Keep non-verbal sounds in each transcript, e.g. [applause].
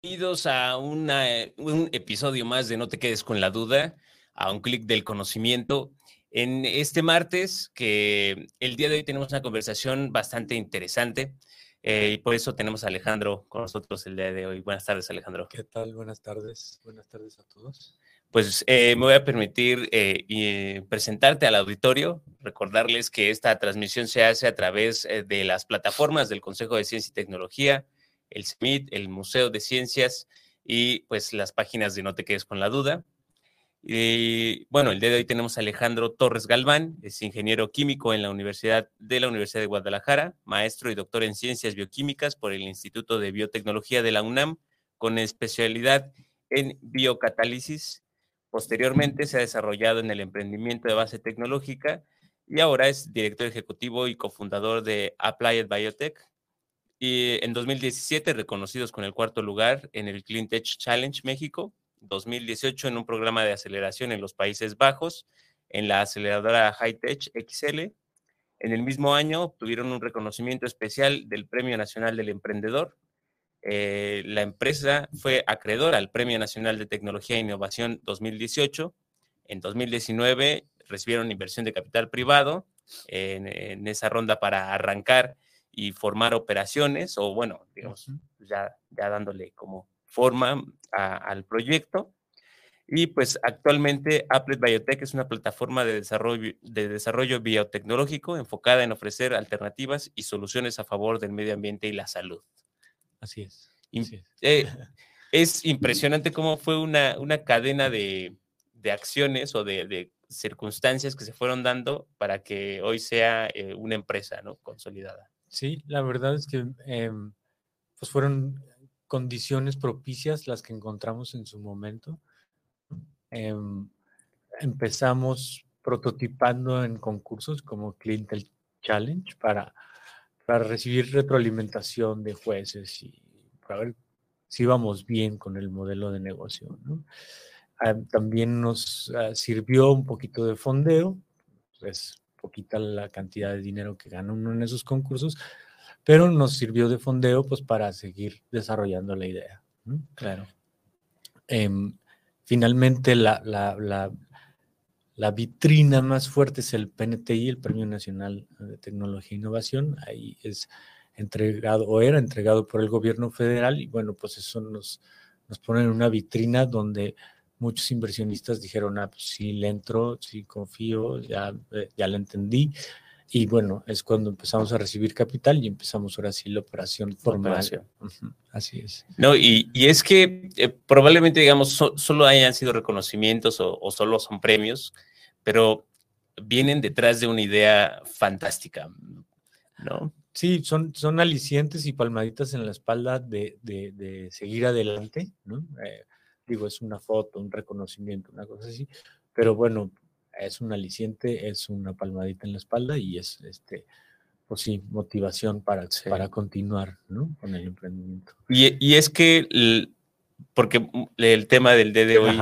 Bienvenidos a una, eh, un episodio más de No te quedes con la duda, a un clic del conocimiento. En este martes, que el día de hoy tenemos una conversación bastante interesante eh, y por eso tenemos a Alejandro con nosotros el día de hoy. Buenas tardes, Alejandro. ¿Qué tal? Buenas tardes. Buenas tardes a todos. Pues eh, me voy a permitir eh, presentarte al auditorio, recordarles que esta transmisión se hace a través eh, de las plataformas del Consejo de Ciencia y Tecnología, el CEMIT, el Museo de Ciencias y pues las páginas de No te quedes con la duda. Y bueno, el día de hoy tenemos a Alejandro Torres Galván, es ingeniero químico en la Universidad de la Universidad de Guadalajara, maestro y doctor en ciencias bioquímicas por el Instituto de Biotecnología de la UNAM, con especialidad en biocatálisis. Posteriormente se ha desarrollado en el emprendimiento de base tecnológica y ahora es director ejecutivo y cofundador de Applied Biotech. Y en 2017 reconocidos con el cuarto lugar en el Clean Tech Challenge México, 2018 en un programa de aceleración en los Países Bajos, en la aceleradora Hightech XL. En el mismo año obtuvieron un reconocimiento especial del Premio Nacional del Emprendedor. Eh, la empresa fue acreedora al Premio Nacional de Tecnología e Innovación 2018. En 2019 recibieron inversión de capital privado en esa ronda para arrancar y formar operaciones, o bueno, digamos, ya, ya dándole como forma a- al proyecto. Y pues actualmente Applet Biotech es una plataforma de desarrollo, de desarrollo biotecnológico enfocada en ofrecer alternativas y soluciones a favor del medio ambiente y la salud. Así es. Así es. Eh, [laughs] es impresionante cómo fue una, una cadena de, de acciones o de, de circunstancias que se fueron dando para que hoy sea eh, una empresa ¿no? consolidada. Sí, la verdad es que em, pues fueron condiciones propicias las que encontramos en su momento. Em, empezamos prototipando en concursos como Clintel Challenge para, para recibir retroalimentación de jueces y para ver si íbamos bien con el modelo de negocio. Ah, también nos ah, sirvió un poquito de fondeo, es poquita la cantidad de dinero que gana uno en esos concursos, pero nos sirvió de fondeo pues para seguir desarrollando la idea. ¿no? Claro. Em, finalmente la, la- la- la vitrina más fuerte es el PNTI, el Premio Nacional de Tecnología e Innovación. Ahí es entregado o era entregado por el gobierno federal y bueno, pues eso nos, nos pone en una vitrina donde muchos inversionistas dijeron, ah, pues sí, le entro, sí confío, ya, eh, ya le entendí. Y bueno, es cuando empezamos a recibir capital y empezamos ahora sí la operación formal. operación. Así es. No, y, y es que eh, probablemente, digamos, so- solo hayan sido reconocimientos o, o solo son premios, pero vienen detrás de una idea fantástica, ¿no? Sí, son, son alicientes y palmaditas en la espalda de, de- de seguir adelante, ¿no? Eh, digo, es una foto, un reconocimiento, una cosa así, pero bueno, es un aliciente, es una palmadita en la espalda y es, este, pues sí, motivación para, Sí. para continuar, ¿no? Con el emprendimiento. Y, y es que, porque el tema del día de hoy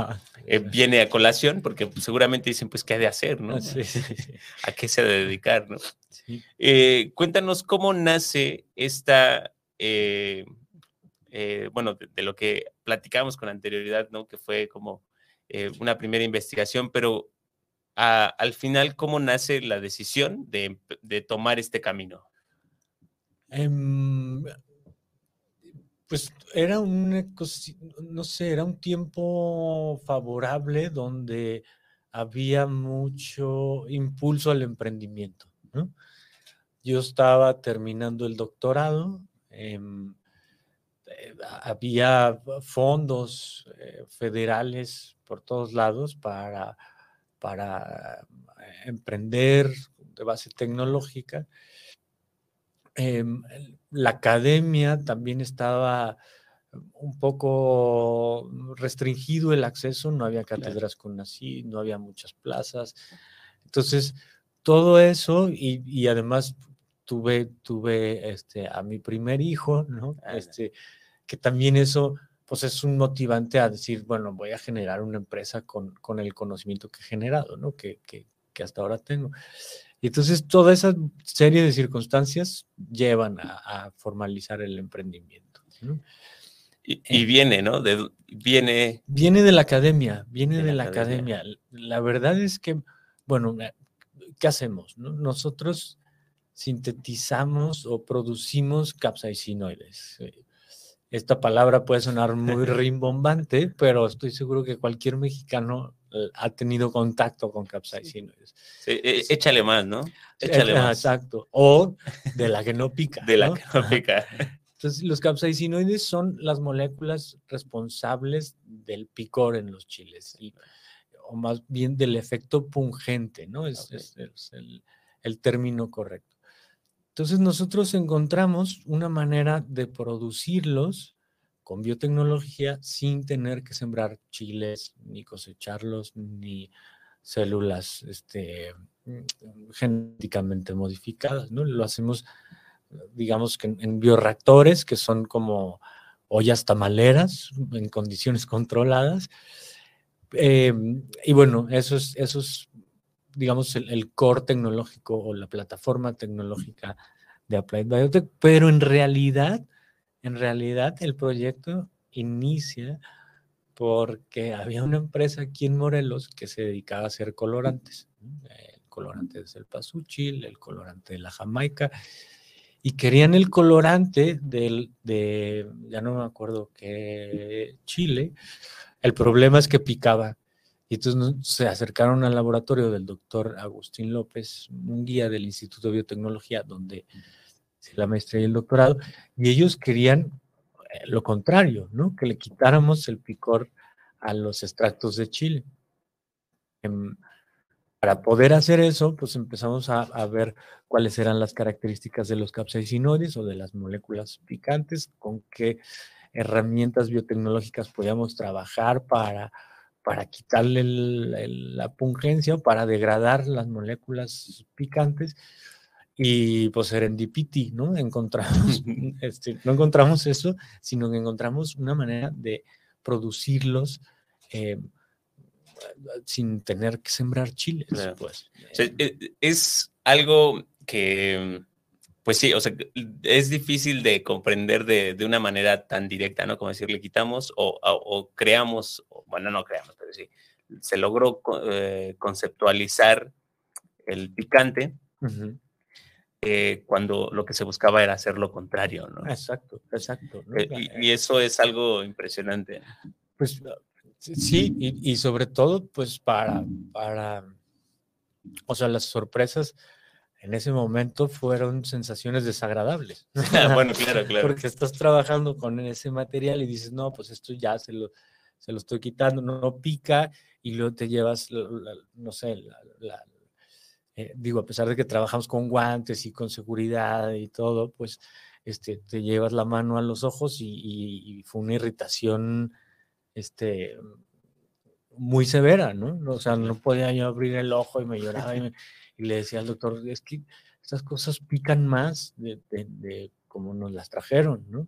eh, viene a colación, porque seguramente dicen, pues, ¿qué ha de hacer, no? Ah, sí, sí, sí, [laughs] ¿A qué se ha de dedicar, no? Eh, cuéntanos cómo nace esta, eh, eh, bueno, de, lo que platicábamos con anterioridad, ¿no? Que fue como eh, una primera investigación, pero al final, ¿cómo nace la decisión de, de tomar este camino? Em, pues era una no sé, era un tiempo favorable donde había mucho impulso al emprendimiento. Yo estaba terminando el doctorado, eh, había fondos eh, federales por todos lados para, para eh, emprender de base tecnológica. Em, la academia también estaba un poco restringido el acceso, no había cátedras con así, no había muchas plazas. Entonces, todo eso y, además tuve, tuve este, a mi primer hijo, ¿no? Este, que también eso pues es un motivante a decir, bueno, voy a generar una empresa con, con el conocimiento que he generado, ¿no? Que, que, que, hasta ahora tengo. Y entonces toda esa serie de circunstancias llevan a, formalizar el emprendimiento. ¿no? Y, y, eh. viene, ¿no? De, viene... Viene de la academia, viene de, la, academia. La verdad es que, bueno, ¿qué hacemos? No? Nosotros sintetizamos o producimos capsaicinoides. Eh, esta palabra puede sonar muy [laughs] rimbombante, pero estoy seguro que cualquier mexicano eh, ha tenido contacto con capsaicinoides. E, échale más, ¿no? Échale más. Exacto. O de la que no pica. de la que no pica. Entonces, los capsaicinoides son las moléculas responsables del picor en los chiles, o más bien del efecto pungente, ¿no? Es, el, el término correcto. Entonces nosotros encontramos una manera de producirlos con biotecnología sin tener que sembrar chiles, ni cosecharlos, ni células este, genéticamente modificadas, ¿no? Lo hacemos, digamos que en, bioreactores, que son como ollas tamaleras en condiciones [laughs] controladas. Em, y bueno, eso es, eso es digamos, el, core tecnológico o la plataforma tecnológica de Applied Biotech, pero en realidad, en realidad el proyecto inicia porque había una empresa aquí en Morelos que se dedicaba a hacer colorantes, el colorante del pasuchil, el colorante de la Jamaica, y querían el colorante del, de, ya no me acuerdo qué, Chile. El problema es que picaba y entonces se acercaron al laboratorio del doctor Agustín López, un guía del Instituto de Biotecnología, donde la maestría y el doctorado, y ellos querían eh, lo contrario, ¿no? Que le quitáramos el picor a los extractos de chile. Em, para poder hacer eso, pues empezamos a, a, ver cuáles eran las características de los capsaicinoides o de las moléculas picantes, con qué herramientas biotecnológicas podíamos trabajar para para quitarle la pungencia o para degradar las moléculas picantes. Y pues serendipity, ¿no? [laughs] Encontramos, este, no encontramos eso, sino que encontramos una manera de producirlos eh, sin tener que sembrar chiles. Pues. E, es algo que pues sí, o sea, es difícil de comprender de, una manera tan directa, ¿no? Como decir, le quitamos o, creamos, bueno, no creamos, pero sí, se logró eh, conceptualizar el picante eh, cuando lo que se buscaba era hacer lo contrario, ¿no? Exacto, exacto. Eh, y, eso es algo impresionante. Pues sí, y, y sobre todo, pues para, para, o sea, las sorpresas en ese momento fueron sensaciones desagradables. [laughs] [laughs] bueno, claro, claro. Porque estás trabajando con ese material y dices, no, pues esto ya se lo, se lo estoy quitando, no, pica, y luego te llevas, no sé, eh, digo, a pesar de que trabajamos con guantes y con seguridad y todo, pues este, te llevas la mano a los ojos y, fue una irritación este, muy severa, ¿no? O sea, no podía yo abrir el ojo y me lloraba y me, [laughs] y le decía al doctor, es que estas cosas pican más de, de, como nos las trajeron, ¿no?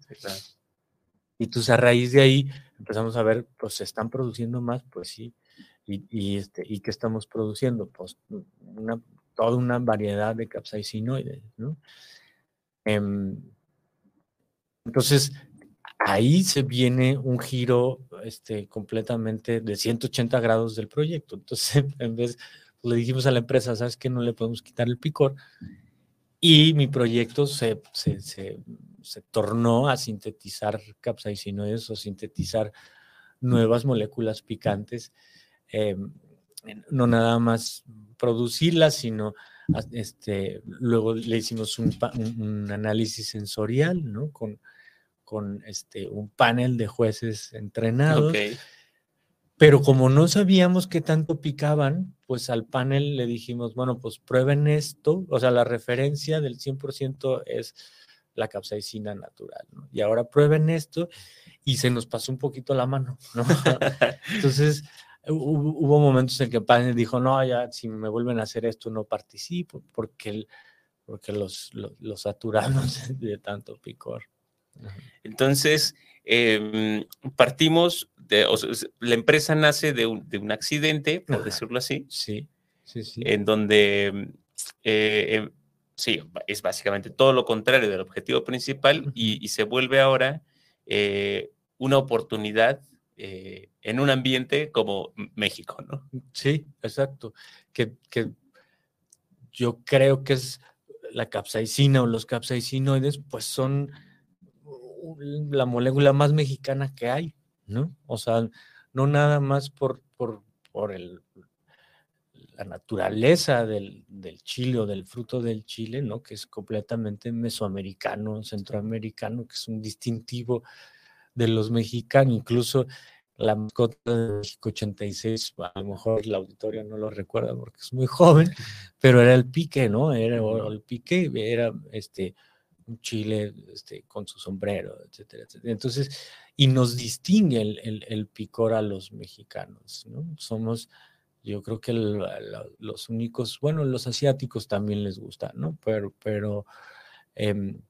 Y entonces a raíz de ahí empezamos a ver, pues se están produciendo más, pues sí. Y, y este, ¿y qué estamos produciendo? Pues una, toda una variedad de capsaicinoides, ¿no? Em, entonces, ahí se viene un giro este, completamente de 180 grados del proyecto. Entonces, [laughs] en vez, le dijimos a la empresa, ¿sabes qué? No le podemos quitar el picor. Y mi proyecto se, se, se, se tornó a sintetizar capsaicinoides o sintetizar nuevas moléculas picantes. Eh, no nada más producirlas, sino este, luego le hicimos un, un, análisis sensorial, ¿no? Con, con este, un panel de jueces entrenados. Pero como no sabíamos qué tanto picaban, pues al panel le dijimos, bueno, pues prueben esto, o sea, la referencia del 100% es la capsaicina natural, ¿no? Y ahora prueben esto y se nos pasó un poquito la mano, ¿no? [laughs] Entonces, hubo, momentos en que Páez dijo, no, ya si me vuelven a hacer esto no participo porque, porque los, los, saturamos [laughs] de tanto picor. Entonces, em, partimos, de, la empresa nace de un, de un accidente, por decirlo así. Sí, sí, sí. En donde, eh, em, sí, es básicamente todo lo contrario del objetivo principal y, y se vuelve ahora eh, una oportunidad eh, en un ambiente como México, ¿no? Sí, exacto. Que, yo creo que es la capsaicina o los capsaicinoides, pues son la molécula más mexicana que hay, ¿no? O sea, no nada más por, por, por el, la naturaleza del, del, chile o del fruto del chile, ¿no? Que es completamente mesoamericano, centroamericano, que es un distintivo de los mexicanos, incluso la mascota de México 86, a lo mejor la auditorio no lo recuerda porque es muy joven, pero era el pique, ¿no? Era el pique, era este chile este, con su sombrero, etcétera, etcétera. Entonces, y nos distingue el, el, picor a los mexicanos, ¿no? Somos, yo creo que los únicos, bueno, los asiáticos también les gusta, ¿no? Pero, pero em,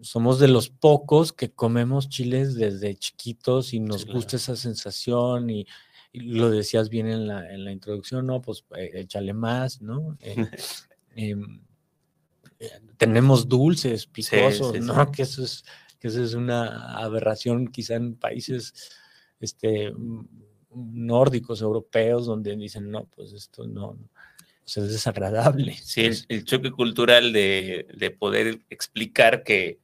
somos de los pocos que comemos chiles desde chiquitos y nos gusta esa sensación y, lo decías bien en la, en la introducción, ¿no? Pues eh, échale más, ¿no? Eh, [laughs] em, eh, tenemos dulces picosos, ¿no? Que eso es que eso es una aberración quizá en países este, nórdicos, europeos, donde dicen, no, pues esto no, es desagradable. Sí, el, choque cultural de, poder explicar que,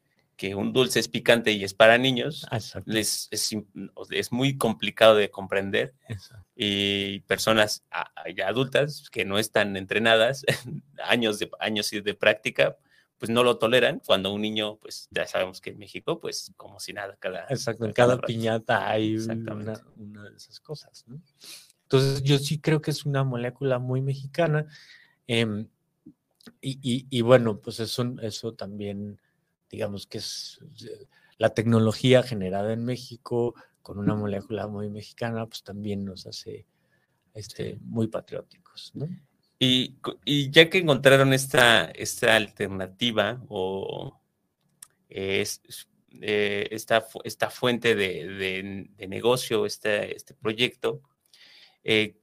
un dulce es picante y es para niños es, es, muy complicado de comprender. Y personas ya adultas que no están entrenadas, [laughs] años de, años de práctica, pues no lo toleran cuando un niño, pues ya sabemos que en México, pues como si nada, cada... Exacto, en cada, piñata hay una, una, de esas cosas, ¿no? Entonces, yo sí creo que es una molécula muy mexicana. Em, y, bueno, pues eso, eso también, digamos que es eh, la tecnología generada en México con una molécula muy mexicana, pues también nos hace este, muy patrióticos. ¿no? Y, ya que encontraron esta, esta alternativa o es, eh, esta, esta, fuente de, negocio, este, este proyecto, eh,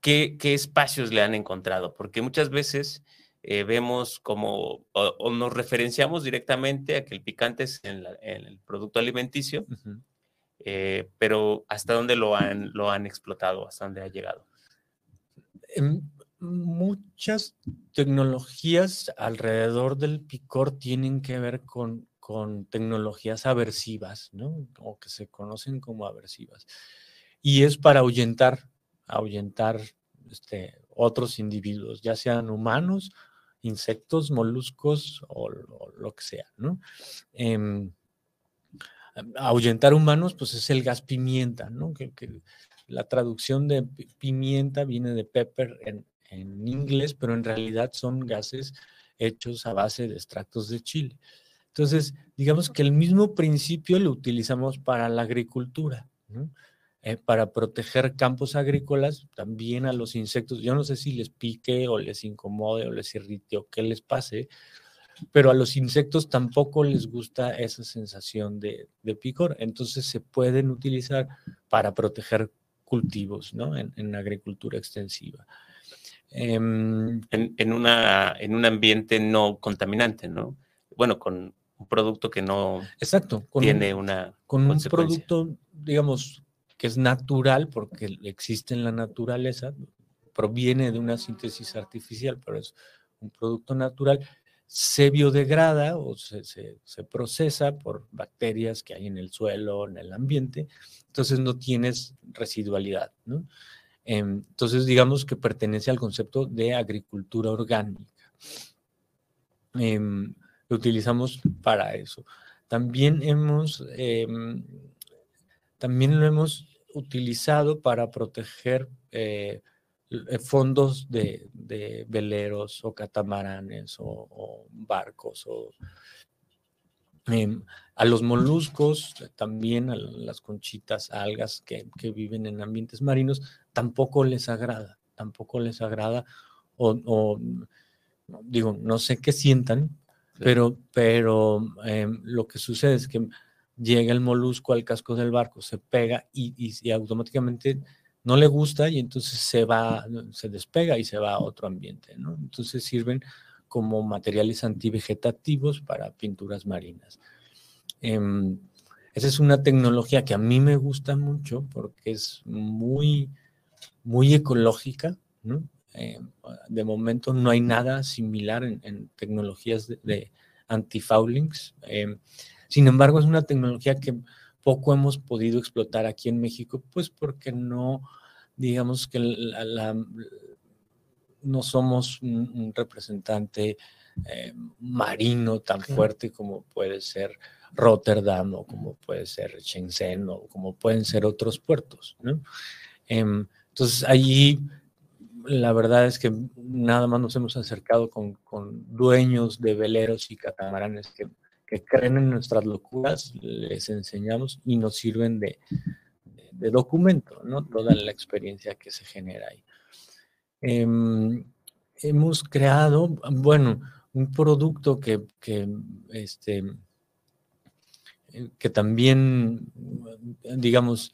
¿qué, espacios le han encontrado? Porque muchas veces eh, vemos como, o, nos referenciamos directamente a que el picante es en, el producto alimenticio, eh, pero ¿hasta dónde lo han, lo han explotado? ¿Hasta dónde ha llegado? Em, muchas tecnologías alrededor del picor tienen que ver con, con tecnologías aversivas, ¿no? O que se conocen como aversivas. Y es para ahuyentar ahuyentar este, otros individuos, ya sean humanos, insectos, moluscos o, lo que sea, ¿no? Em, ahuyentar humanos, pues es el gas pimienta, ¿no? Que, la traducción de pimienta viene de pepper en, en, inglés, pero en realidad son gases hechos a base de extractos de chile. Entonces, digamos que el mismo principio lo utilizamos para la agricultura, ¿no? Eh, para proteger campos agrícolas, también a los insectos. Yo no sé si les pique o les incomode o les irrite o qué les pase, pero a los insectos tampoco les gusta esa sensación de, picor. Entonces se pueden utilizar para proteger cultivos ¿no? en, agricultura extensiva. Em, en, una, en un ambiente no contaminante, ¿no? Bueno, con un producto que no Exacto, tiene una. Con un producto, digamos, que es natural porque existe en la naturaleza, proviene de una síntesis artificial, pero es un producto natural, se biodegrada o se, procesa por bacterias que hay en el suelo, en el ambiente, entonces no tienes residualidad. Em, entonces digamos que pertenece al concepto de agricultura orgánica. Em, lo utilizamos para eso. También hemos, em, también lo hemos utilizado para proteger eh, eh, fondos de, veleros o catamaranes o, barcos o Em, a los moluscos, también a las conchitas, algas que, viven en ambientes marinos, tampoco les agrada, tampoco les agrada, o, digo, no sé qué sientan, pero, pero em, lo que sucede es que llega el molusco al casco del barco, se pega y, automáticamente no le gusta y entonces se va, se despega y se va a otro ambiente. Entonces sirven como materiales antivegetativos para pinturas marinas. Em, esa es una tecnología que a mí me gusta mucho porque es muy, muy ecológica, em, de momento no hay nada similar en, tecnologías de, anti-foulings. Em, sin embargo, es una tecnología que poco hemos podido explotar aquí en México, pues porque no, digamos que no somos un, representante eh, marino tan fuerte como puede ser Rotterdam o como puede ser Shenzhen o como pueden ser otros puertos. Em, entonces, allí la verdad es que nada más nos hemos acercado con, dueños de veleros y catamaranes que, creen en nuestras locuras, les enseñamos y nos sirven de, documento, ¿no? Toda la experiencia que se genera ahí. Em, hemos creado, bueno, un producto que, que este, que también, digamos,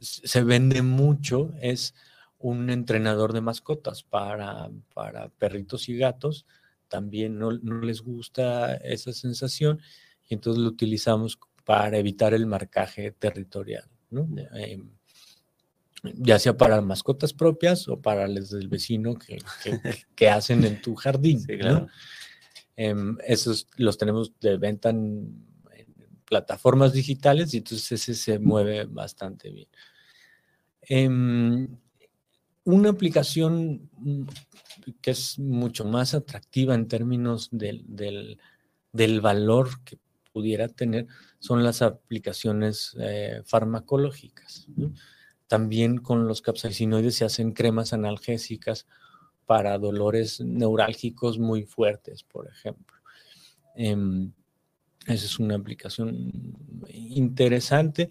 se vende mucho, es un entrenador de mascotas para, para perritos y gatos. También no, les gusta esa sensación y entonces lo utilizamos para evitar el marcaje territorial, em, ya sea para mascotas propias o para las del vecino que, que, hacen en tu jardín. Em, esos los tenemos de venta en plataformas digitales y entonces ese se mueve bastante bien. Em, una aplicación mm, que es mucho más atractiva en términos del, valor que pudiera tener son las aplicaciones eh, farmacológicas. También con los capsaicinoides se hacen cremas analgésicas para dolores neurálgicos muy fuertes, por ejemplo. Em, esa es una aplicación interesante.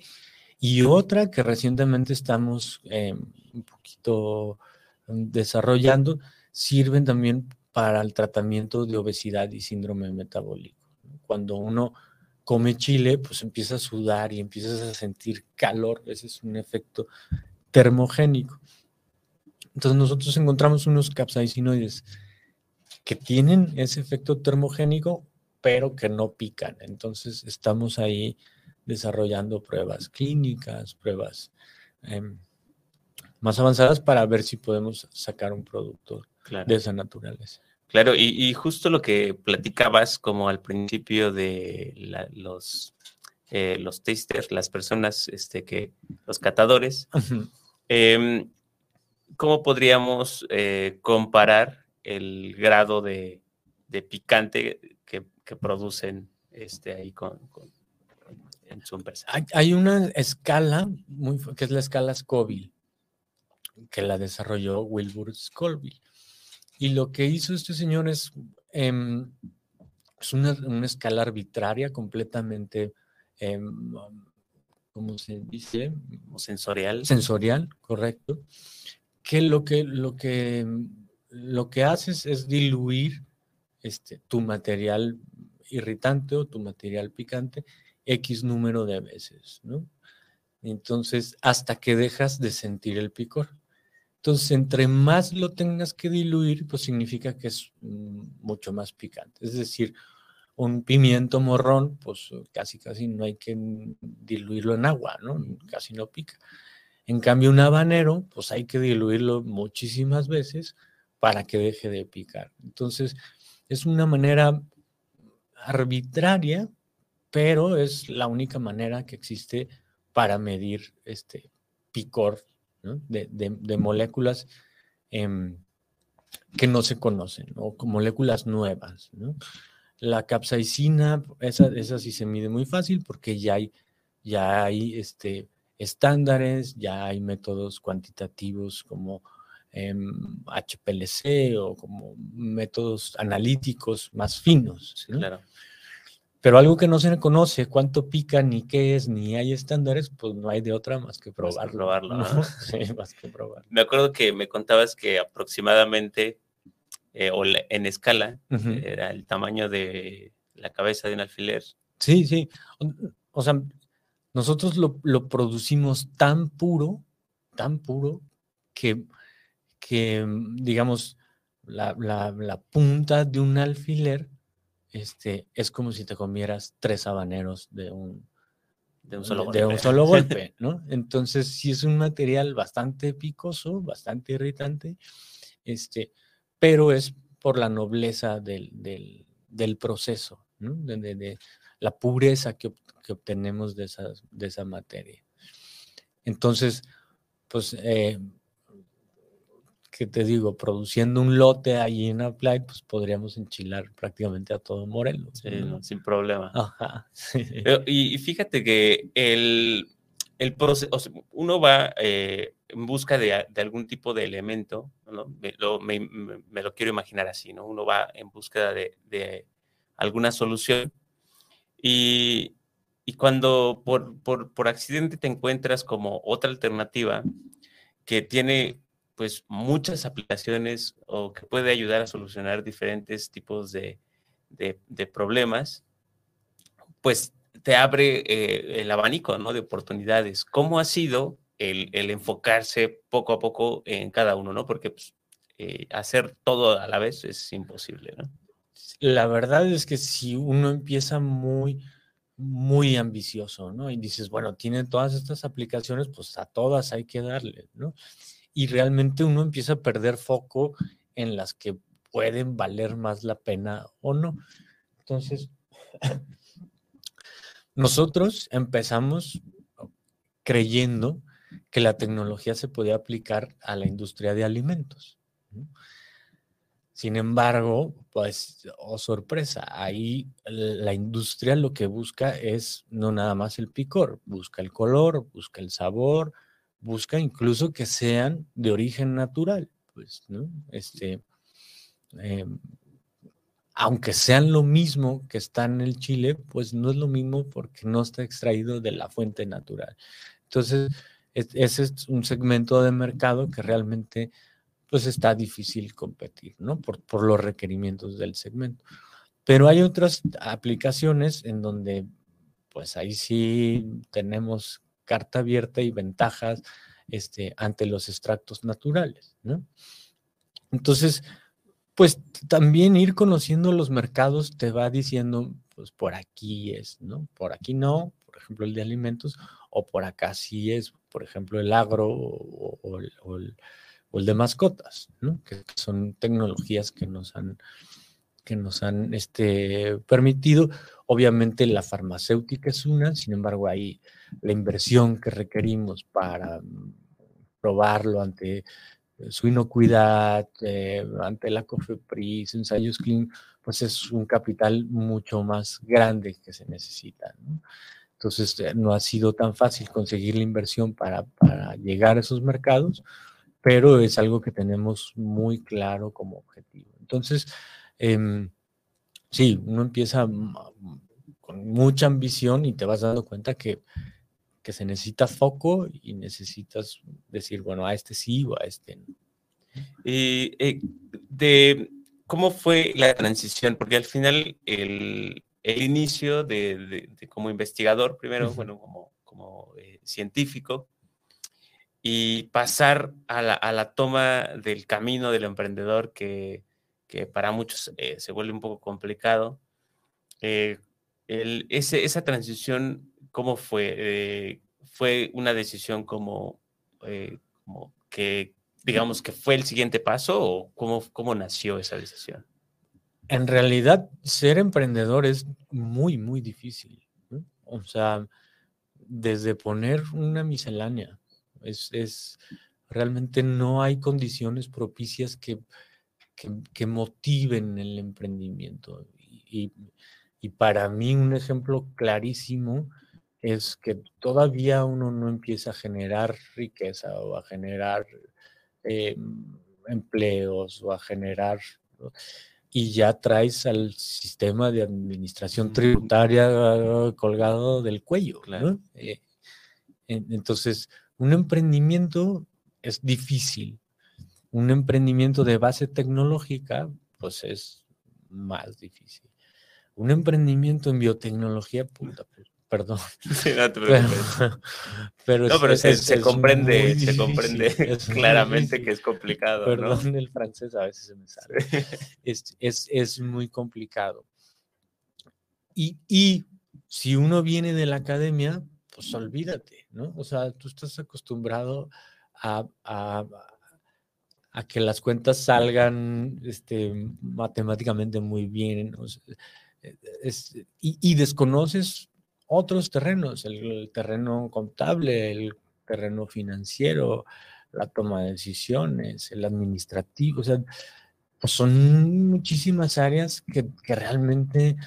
Y otra que recientemente estamos eh, un poquito desarrollando, sirven también para el tratamiento de obesidad y síndrome metabólico. Cuando uno come chile, pues empieza a sudar y empiezas a sentir calor. Ese es un efecto termogénico. Entonces nosotros encontramos unos capsaicinoides que tienen ese efecto termogénico pero que no pican. Entonces estamos ahí desarrollando pruebas clínicas, pruebas em, más avanzadas para ver si podemos sacar un producto de esa naturaleza. Claro, y, justo lo que platicabas como al principio de los, eh, los tasters, las personas este, que, los catadores, em, ¿cómo podríamos eh, comparar el grado de, de picante que producen este, ahí con, en su empresa. Hay, una escala muy, que es la escala Scoville, que la desarrolló Wilbur Scoville. Y lo que hizo este señor es, em, es una, escala arbitraria completamente, eh, ¿cómo se dice? Sensorial. Sensorial, correcto. Que lo que, lo que, lo que haces es diluir este, tu material irritante o tu material picante X número de veces, ¿no? Entonces, hasta que dejas de sentir el picor. Entonces, entre más lo tengas que diluir, pues significa que es mm, mucho más picante. Es decir, un pimiento morrón, pues casi casi no hay que diluirlo en agua, ¿no? Casi no pica. En cambio, un habanero, pues hay que diluirlo muchísimas veces para que deje de picar. Entonces, es una manera arbitraria, pero es la única manera que existe para medir este picor de, moléculas em, que no se conocen o con moléculas nuevas. La capsaicina, esa, esa sí se mide muy fácil porque ya hay, ya hay este, estándares, ya hay métodos cuantitativos como HPLC o como métodos analíticos más finos. Claro. Pero algo que no se conoce, cuánto pica, ni qué es, ni hay estándares, pues no hay de otra más que probarlo. probarlo, ¿no? [laughs] Sí, más que probarlo. Me acuerdo que me contabas que aproximadamente, eh, o en escala, era el tamaño de la cabeza de un alfiler. Sí, sí. O, sea, nosotros lo, lo producimos tan puro, tan puro, que, que digamos, la, la- la punta de un alfiler este, es como si te comieras tres habaneros de un, De un solo de- de un golpe. solo [laughs] golpe, ¿no? Entonces, sí es un material bastante picoso, bastante irritante, este, pero es por la nobleza del, del- del proceso, ¿no? De, la pureza que, ob- que obtenemos de, esas, de esa materia. Entonces, pues, eh, ¿qué te digo? Produciendo un lote ahí en Applied, pues podríamos enchilar prácticamente a todo Morelos. Sí, ¿no? no, sin problema. Ajá. [laughs] sí. Pero- y, y fíjate que el, el proceso, uno va eh, en busca de, de algún tipo de elemento, ¿no? Me lo, me- me lo quiero imaginar así, ¿no? Uno va en búsqueda de, de alguna solución y, y cuando por, por, por accidente te encuentras como otra alternativa que tiene pues muchas aplicaciones o que puede ayudar a solucionar diferentes tipos de, de- problemas, pues te abre eh, el abanico ¿no? de oportunidades. ¿Cómo ha sido el, el enfocarse poco a poco en cada uno? ¿no? Porque pues, eh, hacer todo a la vez es imposible. ¿no? La verdad es que si uno empieza muy, muy ambicioso, ¿no? Y dices, bueno, tiene todas estas aplicaciones, pues a todas hay que darle, ¿no? Y realmente uno empieza a perder foco en las que pueden valer más la pena o no. Entonces, nosotros empezamos creyendo que la tecnología se podía aplicar a la industria de alimentos. Sin embargo, pues, oh sorpresa, ahí la industria lo que busca es no nada más el picor, busca el color, busca el sabor, busca incluso que sean de origen natural, pues, ¿no? Este, em, aunque sean lo mismo que está en el chile, pues no es lo mismo porque no está extraído de la fuente natural. Entonces, es- ese es un segmento de mercado que realmente pues está difícil competir, ¿no? Por, por los requerimientos del segmento. Pero hay otras aplicaciones en donde, pues ahí sí tenemos carta abierta y ventajas este, ante los extractos naturales, ¿no? Entonces, pues también ir conociendo los mercados te va diciendo, pues por aquí es, ¿no? Por aquí no, por ejemplo, el de alimentos, o por acá sí es, por ejemplo, el agro o, el- o el de mascotas, ¿no? Que son tecnologías que nos han, que nos han este, permitido. Obviamente la farmacéutica es una, sin embargo, ahí la inversión que requerimos para mm, probarlo ante eh, su inocuidad, eh, ante la COFEPRIS, ensayos clínicos, pues es un capital mucho más grande que se necesita. ¿no? Entonces, eh, no ha sido tan fácil conseguir la inversión para, para llegar a esos mercados, pero es algo que tenemos muy claro como objetivo. Entonces, em, sí, uno empieza con mucha ambición y te vas dando cuenta que, que se necesita foco y necesitas decir, bueno, a este sí o a este no. Y eh, de cómo fue la transición, porque al final el, el inicio de, de- de como investigador, primero, bueno, como, como eh, científico, y pasar a la, a la toma del camino del emprendedor que, que para muchos eh, se vuelve un poco complicado. Eh, esa transición, ¿cómo fue? Eh, ¿Fue una decisión como, que, digamos, que fue el siguiente paso o cómo, cómo nació esa decisión? En realidad, ser emprendedor es muy, muy difícil. O sea, desde poner una miscelánea, es, es realmente no hay condiciones propicias que, que, que motiven el emprendimiento. Y, y para mí un ejemplo clarísimo es que todavía uno no empieza a generar riqueza o a generar eh, empleos o a generar... ¿no? y ya traes al sistema de administración tributaria colgado del cuello. Eh, entonces, un emprendimiento es difícil. Un emprendimiento de base tecnológica, pues es más difícil. Un emprendimiento en biotecnología, puta, pues, perdón. pero, [laughs] pero, se, comprende, se comprende [laughs] claramente que es complicado. Perdón, el francés a veces se me sale. es, muy complicado. Y, y si uno viene de la academia, pues olvídate, ¿no? O sea, tú estás acostumbrado a, a, que las cuentas salgan este, matemáticamente muy bien. y, y, desconoces otros terrenos, el, terreno contable, el terreno financiero, la toma de decisiones, el administrativo, o sea, pues son muchísimas áreas que, realmente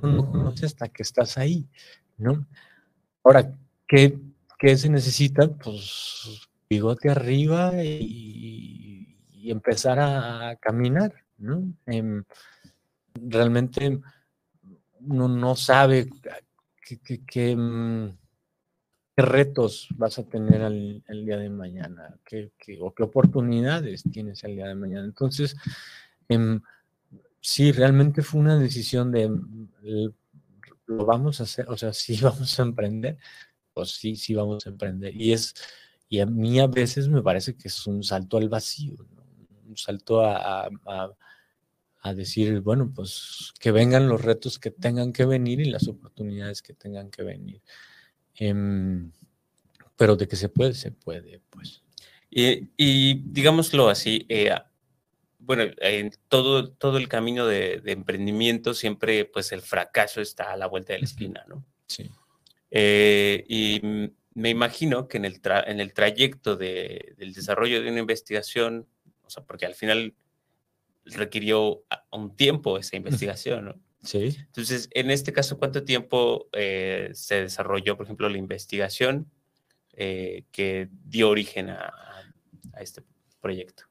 no conoces hasta que estás ahí, ¿no? Ahora, ¿qué, se necesita? Pues bigote arriba y, empezar a, caminar, ¿no? Em, realmente uno no sabe Mm, qué, retos vas a tener el, día de mañana, ¿Qué, o qué oportunidades tienes el día de mañana. Entonces, em, sí, realmente fue una decisión de mm, lo vamos a hacer, o sea, sí [laughs] vamos a emprender, pues sí, sí vamos a emprender. Y es, y a mí a veces me parece que es un salto al vacío, un salto a a decir, bueno, pues que vengan los retos que tengan que venir y las oportunidades que tengan que venir. Em, pero de que se puede, se puede, pues. Y, digámoslo así, eh, bueno, en todo, todo el camino de, emprendimiento siempre, pues el fracaso está a la vuelta de la esquina, ¿no? Sí. Eh, y me imagino que en el, en el trayecto del desarrollo de una investigación, o sea, porque al final requirió un tiempo esa investigación, ¿no? [laughs] Sí. Entonces, en este caso, ¿cuánto tiempo eh, se desarrolló, por ejemplo, la investigación eh, que dio origen a, este proyecto?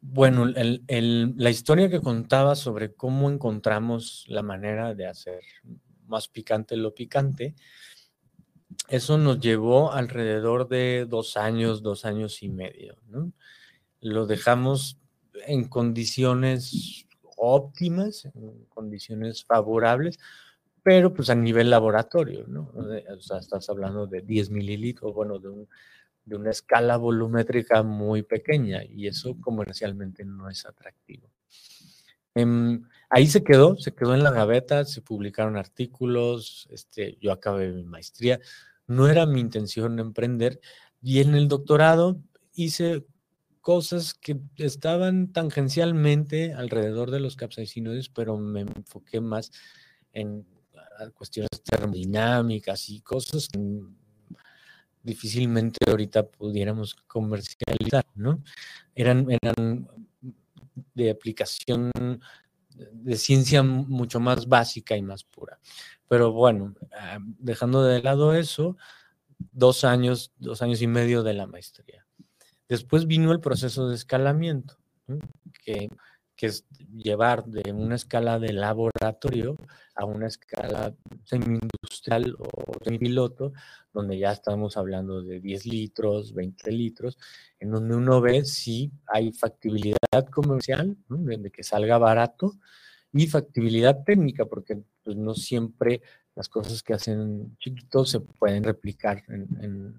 Bueno, la historia que contaba sobre cómo encontramos la manera de hacer más picante lo picante, eso nos llevó alrededor de dos años, dos años y medio. ¿no? Lo dejamos en condiciones óptimas, en condiciones favorables, pero pues a nivel laboratorio, ¿no? O sea, estás hablando de 10 mililitros, bueno, de, de una escala volumétrica muy pequeña y eso comercialmente no es atractivo. Em, ahí se quedó, se quedó en la gaveta, se publicaron artículos, este, yo acabé mi maestría, no era mi intención emprender y en el doctorado hice cosas que estaban tangencialmente alrededor de los capsaicinoides, pero me enfoqué más en ah, cuestiones termodinámicas y cosas que difícilmente ahorita pudiéramos comercializar, ¿no? Eran, eran de aplicación de ciencia mucho más básica y más pura. Pero bueno, ah, dejando de lado eso, dos años, dos años y medio de la maestría. Después vino el proceso de escalamiento, que, es llevar de una escala de laboratorio a una escala semi-industrial o semi-piloto, donde ya estamos hablando de 10 litros, 20 litros, en donde uno ve si hay factibilidad comercial, de, que salga barato, y factibilidad técnica, porque pues, no siempre las cosas que hacen chiquitos se pueden replicar en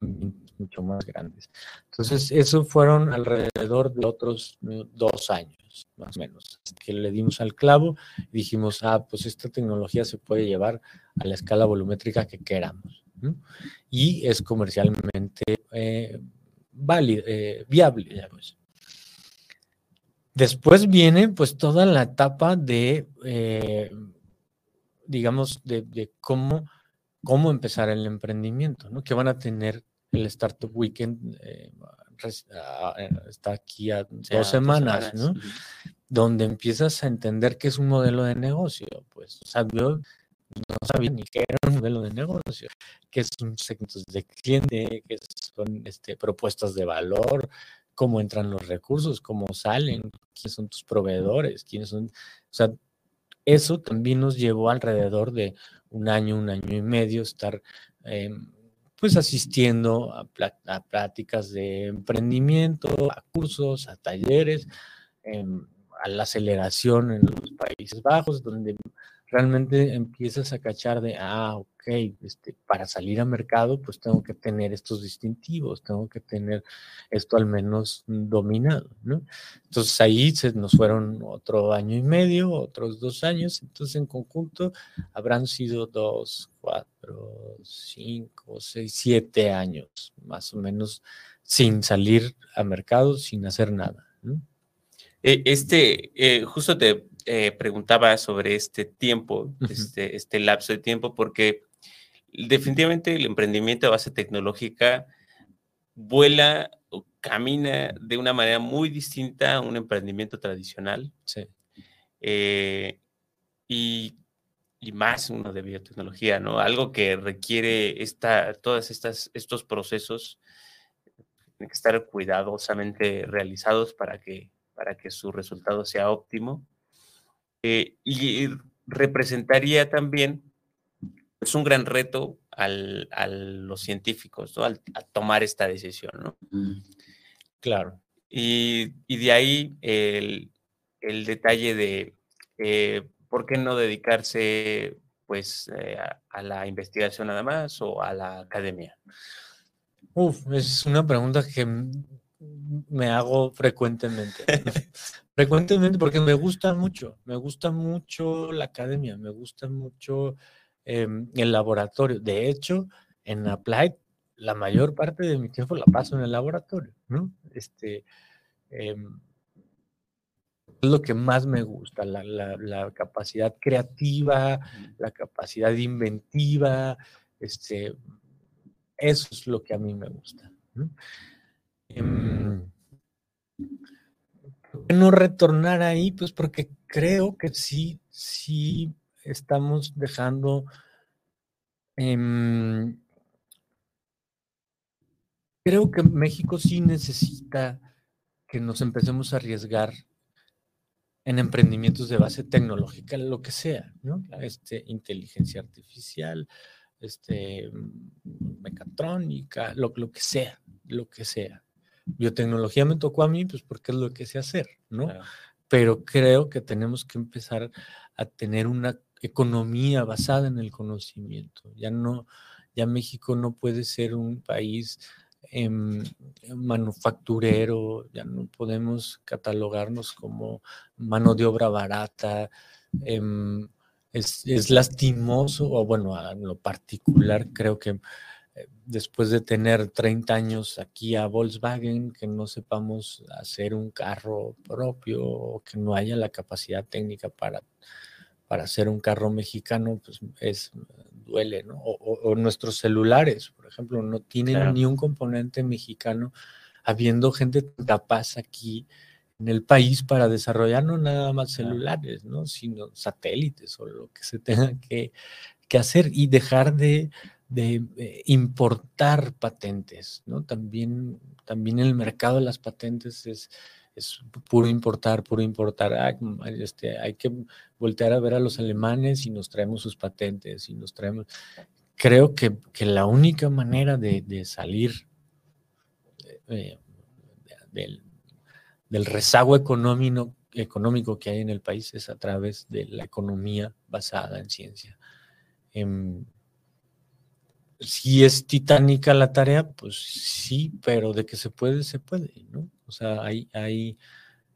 mucho más grandes. Entonces, eso fueron alrededor de otros dos años, más o menos, que le dimos al clavo y dijimos, ah, pues esta tecnología se puede llevar a la escala volumétrica que queramos. Y es comercialmente eh, eh, viable. Pues. Después viene pues toda la etapa de, eh, digamos, de, cómo, cómo empezar el emprendimiento, ¿no? Que van a tener el Startup Weekend eh, ah, eh, está aquí a dos semanas, ¿no? Donde empiezas a entender que es un modelo de negocio. Pues, o no sabía ni qué era un modelo de negocio, que son segmentos de cliente, que son este, propuestas de valor, cómo entran los recursos, cómo salen, quiénes son tus proveedores, quiénes son, o sea, eso también nos llevó alrededor de un año, un año y medio estar em, pues asistiendo a, pláticas de emprendimiento, a cursos, a talleres, em, a la aceleración en los Países Bajos, donde realmente empiezas a cachar de, ah, ok, este, para salir a mercado, pues tengo que tener estos distintivos, tengo que tener esto al menos dominado, ¿no? Entonces ahí se nos fueron otro año y medio, otros dos años, entonces en conjunto habrán sido dos, cuatro, cinco, seis, siete años, más o menos, sin salir a mercado, sin hacer nada, ¿no? E, este, eh, justo te eh, preguntaba sobre este tiempo, este, este lapso de tiempo, porque definitivamente el emprendimiento de base tecnológica vuela o camina de una manera muy distinta a un emprendimiento tradicional. Sí. Eh, y, y, más uno de biotecnología, ¿no? Algo que requiere esta, estas, estos procesos tienen que estar cuidadosamente realizados para que, para que su resultado sea óptimo. Eh, y representaría también es un gran reto al, a los científicos, ¿no? Al, a tomar esta decisión, ¿no? Claro. Y, y de ahí el, el detalle de eh, por qué no dedicarse pues eh, a, a, la investigación nada más o a la academia. Uf, es una pregunta que me hago frecuentemente. [laughs] frecuentemente porque me gusta mucho, me gusta mucho la academia, me gusta mucho eh, el laboratorio. De hecho, en Applied, la mayor parte de mi tiempo la paso en el laboratorio, ¿no? Este, eh, es lo que más me gusta, la, la, la, capacidad creativa, la capacidad inventiva, este, eso es lo que a mí me gusta. ¿no? Eh, no retornar ahí? Pues porque creo que sí, sí estamos dejando eh, creo que México sí necesita que nos empecemos a arriesgar en emprendimientos de base tecnológica, lo que sea, ¿no? Este, inteligencia artificial, este, mecatrónica, lo, lo que sea, lo que sea. Biotecnología me tocó a mí, pues porque es lo que sé hacer, ¿no? Claro. Pero creo que tenemos que empezar a tener una economía basada en el conocimiento. Ya no, ya México no puede ser un país eh, manufacturero, ya no podemos catalogarnos como mano de obra barata. Eh, es, es, lastimoso, o bueno, en lo particular creo que eh, después de tener 30 años aquí a Volkswagen, que no sepamos hacer un carro propio o que no haya la capacidad técnica para, para hacer un carro mexicano, pues es, duele, ¿no? O, o, o nuestros celulares, por ejemplo, no tienen claro. ni un componente mexicano, habiendo gente capaz aquí en el país para desarrollar no nada más celulares, ¿no? Sino satélites o lo que se tenga que, que hacer y dejar de de eh, importar patentes, ¿no? También, también el mercado de las patentes es, es puro importar, puro importar. Este, hay que voltear a ver a los alemanes y nos traemos sus patentes y nos traemos... Creo que, la única manera de, salir eh, del, rezago económico, que hay en el país es a través de la economía basada en ciencia. Eh, si es titánica la tarea, pues sí, pero de que se puede, se puede, ¿no? O sea, hay, hay,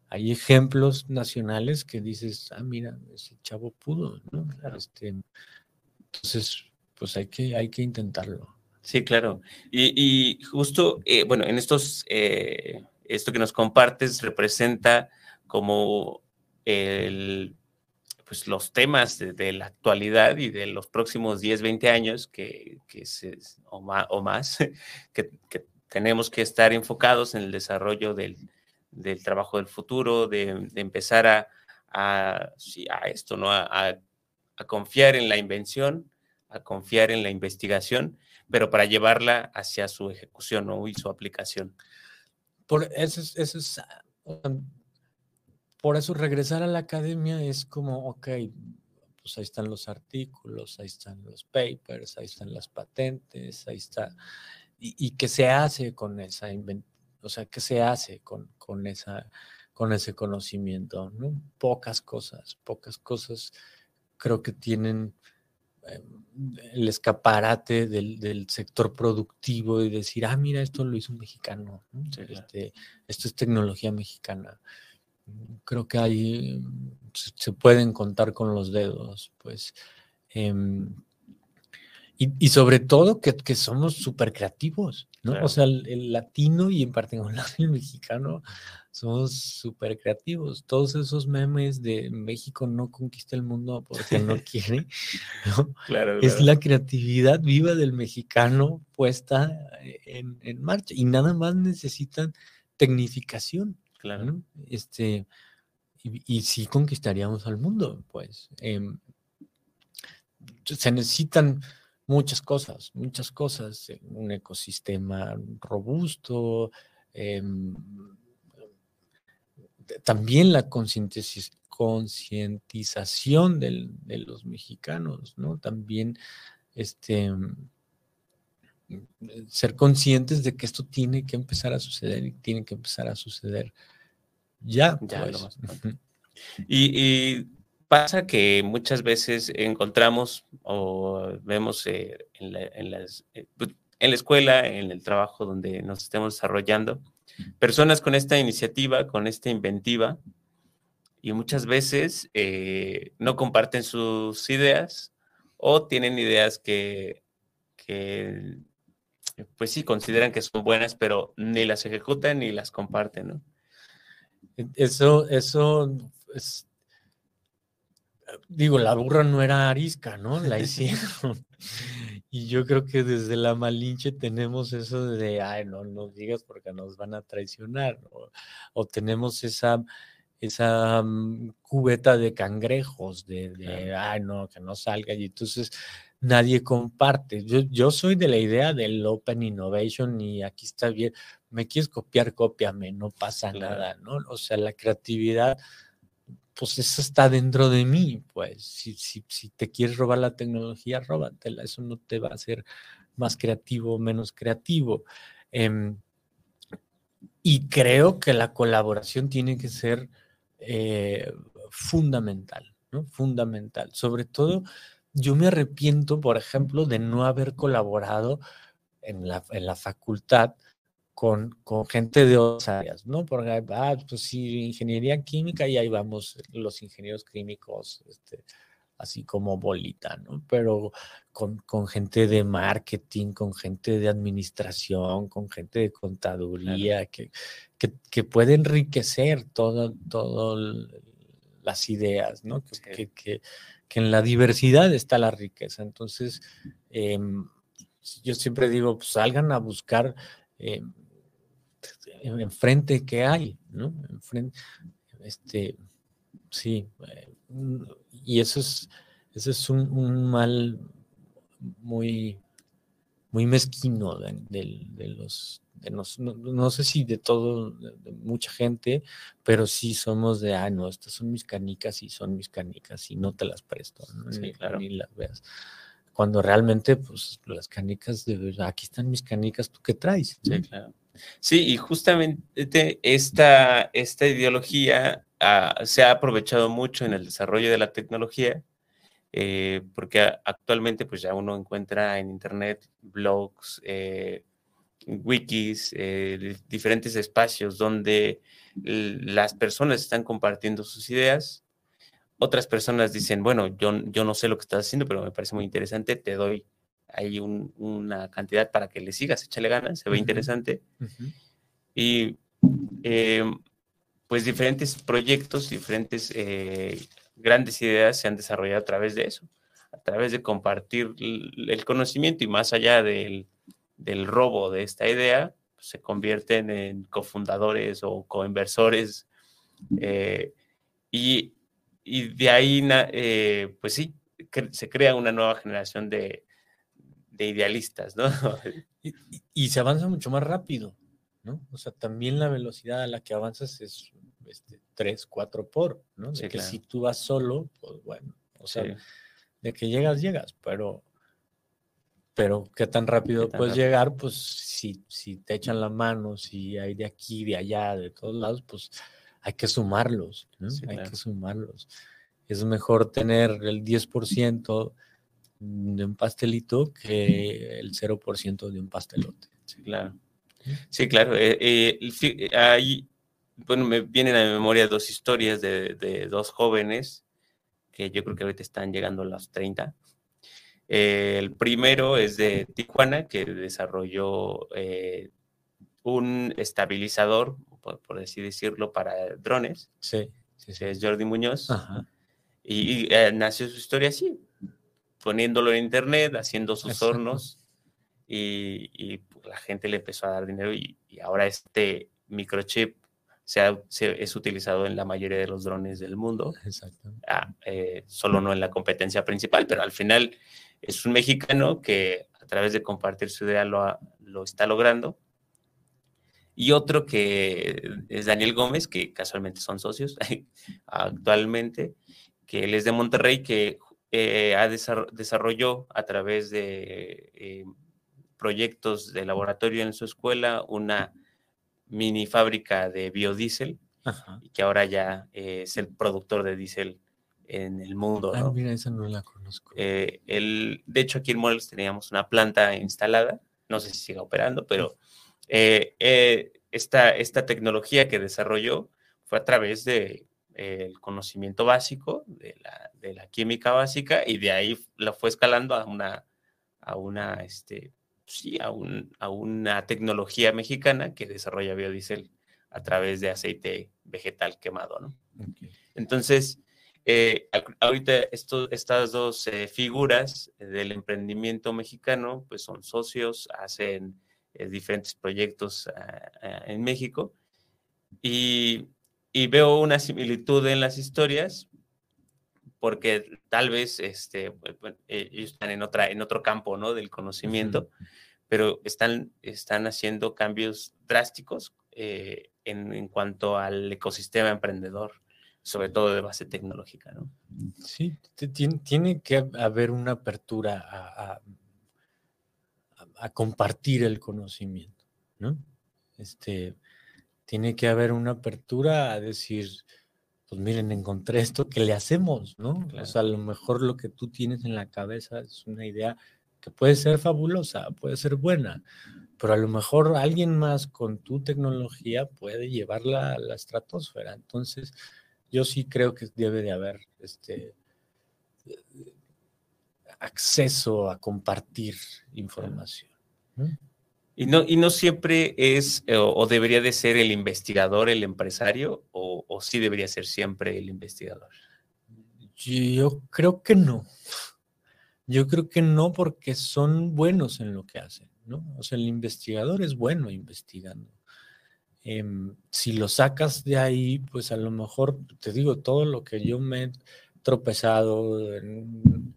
hay ejemplos nacionales que dices, ah, mira, ese chavo pudo, ¿no? Este, entonces, pues hay que, hay que intentarlo. Sí, claro. Y, y justo, eh, bueno, en estos, eh, esto que nos compartes representa como el pues, los temas de, de, la actualidad y de los próximos 10, 20 años que, que se, o, más, o más [laughs] que, que, tenemos que estar enfocados en el desarrollo del, del trabajo del futuro, de, empezar a, a, esto, ¿no? A, a, confiar en la invención, a confiar en la investigación, pero para llevarla hacia su ejecución ¿no? y su aplicación. por eso es, eso es, ah, por eso regresar a la academia es como, ok, pues ahí están los artículos, ahí están los papers, ahí están las patentes, ahí está. ¿Y, qué se hace con esa O sea, ¿qué se hace con, con, esa, con ese conocimiento? ¿no? Pocas cosas, pocas cosas creo que tienen em, el escaparate del, sector productivo y decir, ah, mira, esto lo hizo un mexicano, este, esto es tecnología mexicana. Creo que ahí se pueden contar con los dedos, pues. Em, y, sobre todo que, que somos súper creativos, ¿no? O sea, el, latino y en particular el mexicano somos súper creativos. Todos esos memes de México no conquista el mundo porque no [laughs] quiere, ¿no? Claro, Es la creatividad viva del mexicano puesta en, en marcha y nada más necesitan tecnificación. Claro. Este, y, sí conquistaríamos al mundo, pues. Em, se necesitan muchas cosas, muchas cosas, un ecosistema robusto, em, también la concientización de los mexicanos, ¿no? También este, ser conscientes de que esto tiene que empezar a suceder y tiene que empezar a suceder ya, ya pues. y, pasa que muchas veces encontramos o vemos eh, en, la, eh, pues, en, la, escuela, en el trabajo donde nos estemos desarrollando, personas con esta iniciativa, con esta inventiva, y muchas veces eh, no comparten sus ideas o tienen ideas que, que, pues sí, consideran que son buenas, pero ni las ejecutan ni las comparten, ¿no? E, eso, eso, es, digo, la burra no era arisca, ¿no? La [laughs] hicieron. y yo creo que desde la Malinche tenemos eso de, ay, no nos digas porque nos van a traicionar, o, tenemos esa, esa mm, cubeta de cangrejos, de, de ay, no, que no salga. Y entonces nadie comparte. Yo, yo soy de la idea del Open Innovation y aquí está bien me quieres copiar, cópiame, no pasa nada, ¿no? O sea, la creatividad, pues eso está dentro de mí, pues si, si, te quieres robar la tecnología, róbatela, eso no te va a hacer más creativo o menos creativo. Em, y creo que la colaboración tiene que ser eh, fundamental. Fundamental. Sobre todo, yo me arrepiento, por ejemplo, de no haber colaborado en la, en la facultad con, con, gente de otras áreas, ¿no? Porque, ah, pues sí, ingeniería química y ahí vamos los ingenieros químicos, este, así como bolita, ¿no? Pero con, con, gente de marketing, con gente de administración, con gente de contaduría, que, que, que, puede enriquecer todas todo las ideas, ¿no? Que, que, en la diversidad está la riqueza. Entonces, em, yo siempre digo, pues salgan a buscar em, enfrente que hay, ¿no? Enfrente, este, sí, eh, y eso es, eso es un, mal muy, muy mezquino de, los, no, sé si de todo, de, mucha gente, pero sí somos de, ah, no, estas son mis canicas y son mis canicas y no te las presto, ni, claro. ni las veas cuando realmente, pues, las canicas de verdad, aquí están mis canicas, ¿tú qué traes? Sí, claro. Sí, y justamente esta, esta ideología ah, se ha aprovechado mucho en el desarrollo de la tecnología, eh, porque actualmente pues ya uno encuentra en internet blogs, eh, wikis, eh, diferentes espacios donde las personas están compartiendo sus ideas. Otras personas dicen, bueno, yo, yo no sé lo que estás haciendo, pero me parece muy interesante, te doy hay una cantidad para que le sigas, échale ganas, se ve interesante. Y em, pues diferentes proyectos, diferentes eh, grandes ideas se han desarrollado a través de eso, a través de compartir el conocimiento y más allá del, del robo de esta idea, pues, se convierten en cofundadores o coinversores. Eh, y, y, de ahí, eh, pues sí, se crea una nueva generación de, de idealistas, ¿no? [laughs] y, se avanza mucho más rápido. ¿no? O sea, también la velocidad a la que avanzas es este, 3, 4 por, ¿no? De que si tú vas solo, pues bueno, o sea, de que llegas, llegas, pero pero qué tan rápido puedes llegar, pues si, si te echan la mano, si hay de aquí, de allá, de todos lados, pues hay que sumarlos, ¿no? hay que sumarlos. Es mejor tener el 10% de un pastelito que el 0% de un pastelote. Sí, claro. Sí, claro. Eh, eh, ahí, bueno, me vienen a mi memoria dos historias de, de, dos jóvenes que yo creo que ahorita están llegando a los 30 el primero es de Tijuana, que desarrolló eh, un estabilizador, por, así decirlo, para drones. Sí. Es Jordi Muñoz. Y, eh, nació su historia así, poniéndolo en internet, haciendo sus hornos. Y, pues, la gente le empezó a dar dinero y, ahora este microchip se, es utilizado en la mayoría de los drones del mundo. Exacto. Ah, eh, solo no en la competencia principal, pero al final es un mexicano que a través de compartir su idea lo, lo está logrando. Y otro que es Daniel Gómez, que casualmente son socios [laughs] actualmente, que él es de Monterrey, que eh, ha desarrolló a través de eh, proyectos de laboratorio en su escuela una mini fábrica de biodiesel y que ahora ya es el productor de diésel en el mundo. Ah, mira, esa no la conozco. Eh, el, de hecho, aquí en Morelos teníamos una planta instalada, no sé si sigue operando, pero eh, eh, esta, esta tecnología que desarrolló fue a través de, el conocimiento básico de la, de la, química básica y de ahí la fue escalando a una, a una, este, sí, a, un, a una tecnología mexicana que desarrolla biodiesel a través de aceite vegetal quemado, ¿no? Entonces, eh, ahorita estas dos eh, figuras del emprendimiento mexicano pues son socios, hacen eh, diferentes proyectos ah, ah, en México y, veo una similitud en las historias porque tal vez este, pues, ellos están en, otra, en otro campo ¿no? del conocimiento, pero están, están haciendo cambios drásticos en, en cuanto al ecosistema emprendedor sobre todo de base tecnológica, ¿no? Sí, tiene, que haber una apertura a, a, compartir el conocimiento, ¿no? Este, tiene que haber una apertura a decir, pues miren, encontré esto, ¿qué le hacemos, no? O sea, a lo mejor lo que tú tienes en la cabeza es una idea que puede ser fabulosa, puede ser buena, pero a lo mejor alguien más con tu tecnología puede llevarla a la estratosfera. Entonces, yo sí creo que debe de haber este acceso a compartir información. Y no, y no siempre es eh, o, debería de ser el investigador el empresario o, o, sí debería ser siempre el investigador. Yo creo que no. Yo creo que no porque son buenos en lo que hacen, ¿no? O sea, el investigador es bueno investigando. Em, si lo sacas de ahí, pues a lo mejor, te digo, todo lo que yo me he tropezado en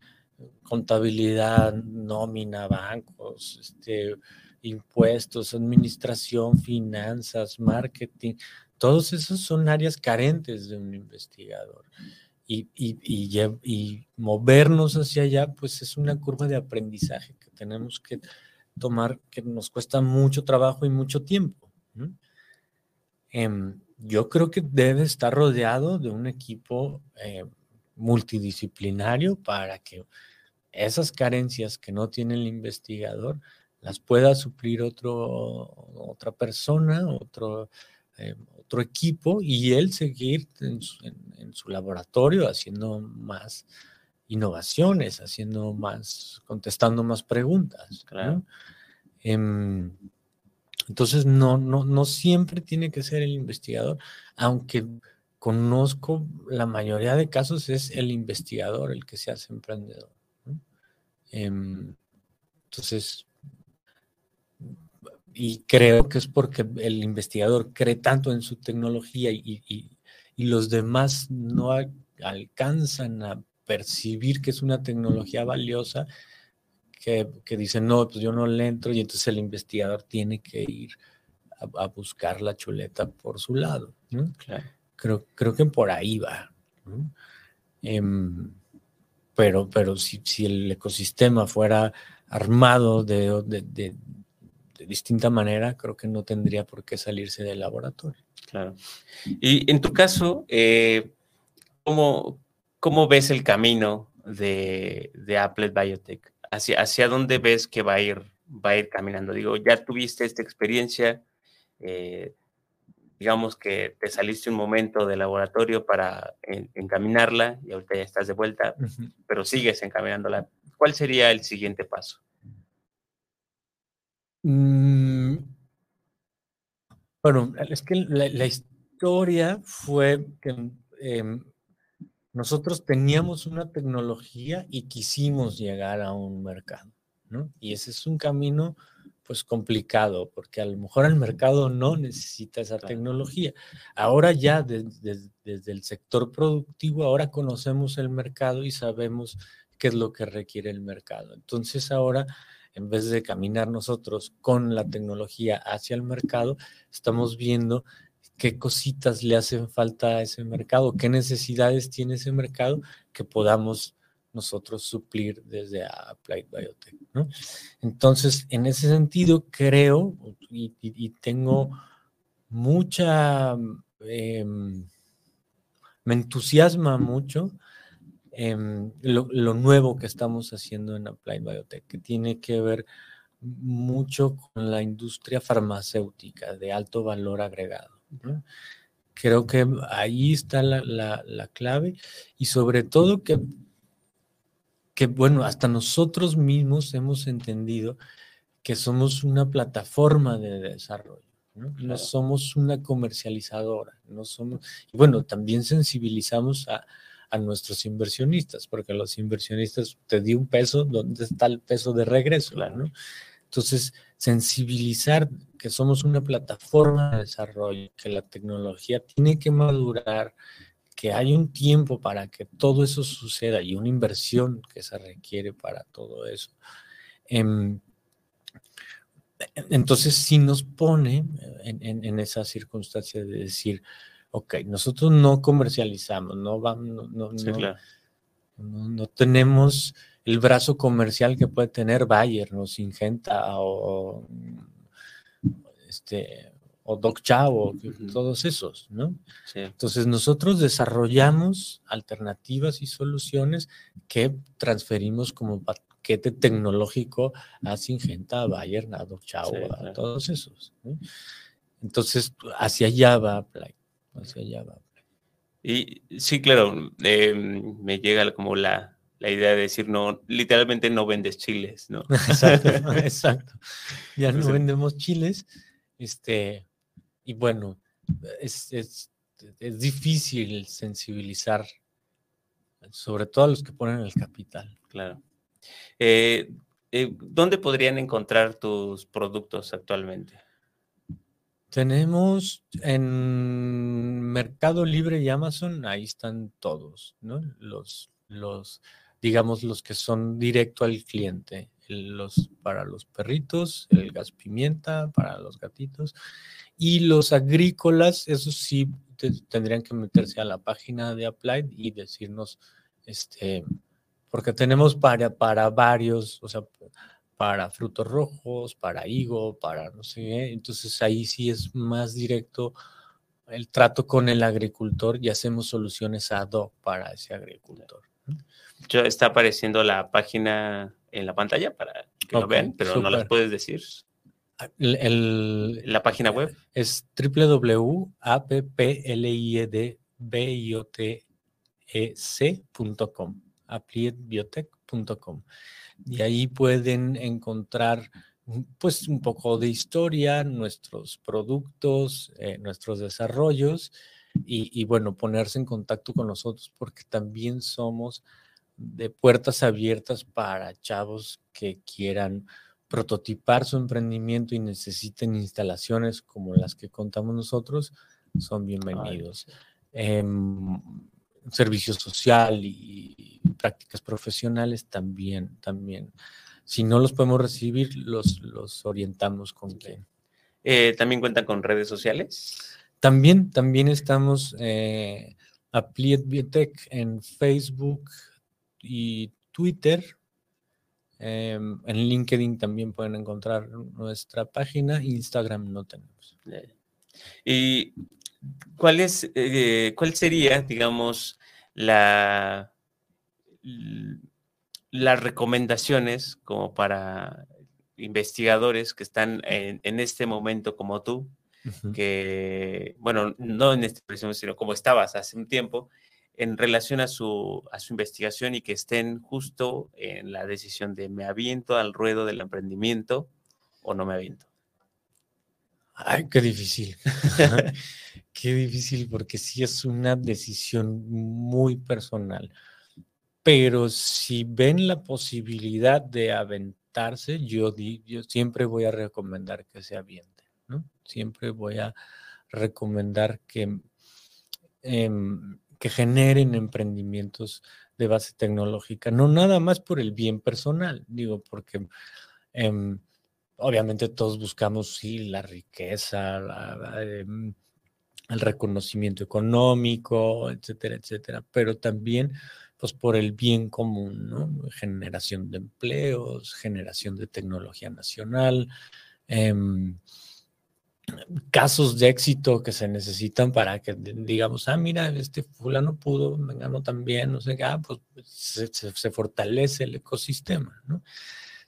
contabilidad, nómina, bancos, este, impuestos, administración, finanzas, marketing, todos esos son áreas carentes de un investigador. Y, y, y, y, movernos hacia allá, pues es una curva de aprendizaje que tenemos que tomar, que nos cuesta mucho trabajo y mucho tiempo. Em, yo creo que debe estar rodeado de un equipo eh, multidisciplinario para que esas carencias que no tiene el investigador las pueda suplir otro, otra persona, otro, eh, otro equipo y él seguir en su, laboratorio haciendo más innovaciones, haciendo más, contestando más preguntas. Claro. Em, entonces, no, no, no siempre tiene que ser el investigador, aunque conozco la mayoría de casos es el investigador el que se hace emprendedor. Em, entonces, y creo que es porque el investigador cree tanto en su tecnología y, los demás no alcanzan a percibir que es una tecnología valiosa que, dicen, no, pues yo no le entro y entonces el investigador tiene que ir a, buscar la chuleta por su lado. Creo, creo que por ahí va. Em, pero pero si, si, el ecosistema fuera armado de, de, distinta manera, creo que no tendría por qué salirse del laboratorio. Claro. Y en tu caso, eh, ¿cómo, ¿cómo, ves el camino de, de Applet Biotech? ¿Hacia, ¿Hacia dónde ves que va a ir, va a ir caminando? Digo, ya tuviste esta experiencia, eh, digamos que te saliste un momento del laboratorio para encaminarla y ahorita ya estás de vuelta, pero sigues encaminándola. ¿Cuál sería el siguiente paso? Mm, bueno, es que la, historia fue que em, nosotros teníamos una tecnología y quisimos llegar a un mercado, ¿no? Y ese es un camino pues complicado, porque a lo mejor el mercado no necesita esa tecnología. Ahora ya desde el sector productivo, ahora conocemos el mercado y sabemos qué es lo que requiere el mercado. Entonces ahora, en vez de caminar nosotros con la tecnología hacia el mercado, estamos viendo qué cositas le hacen falta a ese mercado, qué necesidades tiene ese mercado que podamos nosotros suplir desde Applied Biotech. Entonces, en ese sentido, creo y, tengo mucha, em, me entusiasma mucho em, lo, lo, nuevo que estamos haciendo en Applied Biotech, que tiene que ver mucho con la industria farmacéutica de alto valor agregado. Creo que ahí está la, la clave y sobre todo que que bueno, hasta nosotros mismos hemos entendido que somos una plataforma de desarrollo, ¿no? somos una comercializadora, no somos, y bueno, también sensibilizamos a, nuestros inversionistas, porque los inversionistas te di un peso, ¿dónde está el peso de regreso? ¿no? Entonces, sensibilizar que somos una plataforma de desarrollo, que la tecnología tiene que madurar, que hay un tiempo para que todo eso suceda y una inversión que se requiere para todo eso. Em, entonces sí nos pone en, esa circunstancia de decir, ok, nosotros no comercializamos, no, vamos, no, no, tenemos el brazo comercial que puede tener Bayer, o Singenta o este, o Doc Chao, todos esos, ¿no? Entonces nosotros desarrollamos alternativas y soluciones que transferimos como paquete tecnológico a Singenta, a Bayer, a Doc Chao, a todos esos. Entonces, hacia allá va Play, hacia allá va Y sí, claro, em, me llega como la, la idea de decir, no, literalmente no vendes chiles, ¿no? [laughs] Exacto, exacto. Ya no vendemos chiles, este, y bueno, es, es, difícil sensibilizar, sobre todo a los que ponen el capital. Claro. Eh, eh, ¿Dónde podrían encontrar tus productos actualmente? Tenemos en Mercado Libre y Amazon, ahí están todos, ¿no? Los, los, digamos, los que son directo al cliente. Los para los perritos, el gas pimienta para los gatitos y los agrícolas, eso sí, tendrían que meterse a la página de Applied y decirnos, este, porque tenemos para, para varios, o sea, para frutos rojos, para higo, para no sé. Entonces ahí sí es más directo el trato con el agricultor y hacemos soluciones ad hoc para ese agricultor. Ya está apareciendo la página en la pantalla para que lo vean, pero no las puedes decir. El, la página web es www.appliedbiotech.com, appliedbiotech.com. Y ahí pueden encontrar pues un poco de historia, nuestros productos, eh, nuestros desarrollos y, y, bueno, ponerse en contacto con nosotros porque también somos de puertas abiertas para chavos que quieran prototipar su emprendimiento y necesiten instalaciones como las que contamos nosotros, son bienvenidos. Em, servicio social y, prácticas profesionales también, también. Si no los podemos recibir, los, los orientamos con que Eh, ¿También cuentan con redes sociales? También, también estamos eh, Applied Biotech en Facebook y Twitter. Em, en LinkedIn también pueden encontrar nuestra página. Instagram no tenemos. ¿Y cuál es, eh, cuál sería, digamos, la, las recomendaciones como para investigadores que están en, este momento como tú, que, bueno, no en este preciso, sino como estabas hace un tiempo, en relación a su, a su investigación y que estén justo en la decisión de me aviento al ruedo del emprendimiento o no me aviento? Ay, qué difícil. [laughs] qué difícil porque sí es una decisión muy personal. Pero si ven la posibilidad de aventarse, yo, yo siempre voy a recomendar que se avienten, ¿no? Siempre voy a recomendar que, em, que generen emprendimientos de base tecnológica, no nada más por el bien personal, digo, porque em, obviamente todos buscamos, sí, la riqueza, em, el reconocimiento económico, etcétera, etcétera, pero también pues por el bien común, ¿no? Generación de empleos, generación de tecnología nacional, em, casos de éxito que se necesitan para que digamos, ah, mira, este fulano pudo, me ganó también, no sé ah, pues se, fortalece el ecosistema, ¿no?